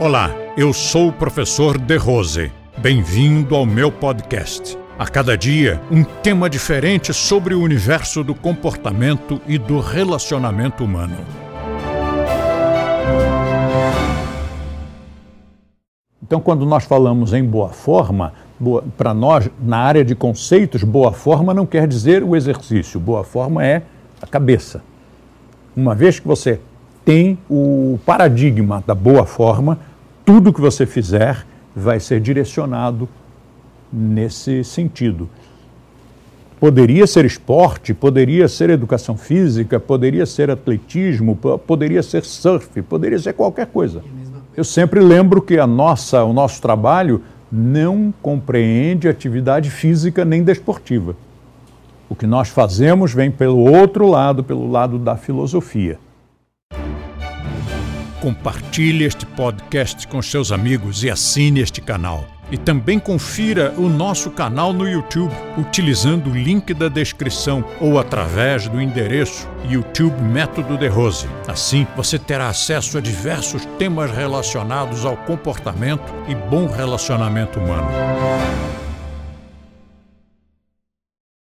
Olá, eu sou o professor De Rose. Bem-vindo ao meu podcast. A cada dia, um tema diferente sobre o universo do comportamento e do relacionamento humano. Então, quando nós falamos em boa forma, para nós, na área de conceitos, boa forma não quer dizer o exercício, boa forma é a cabeça. Uma vez que você tem o paradigma da boa forma, tudo que você fizer vai ser direcionado nesse sentido. Poderia ser esporte, poderia ser educação física, poderia ser atletismo, poderia ser surf, poderia ser qualquer coisa. Eu sempre lembro que a nossa, o nosso trabalho não compreende atividade física nem desportiva. O que nós fazemos vem pelo outro lado, pelo lado da filosofia. Compartilhe este podcast com seus amigos e assine este canal. E também confira o nosso canal no YouTube utilizando o link da descrição ou através do endereço YouTube Método de Rose. Assim, você terá acesso a diversos temas relacionados ao comportamento e bom relacionamento humano.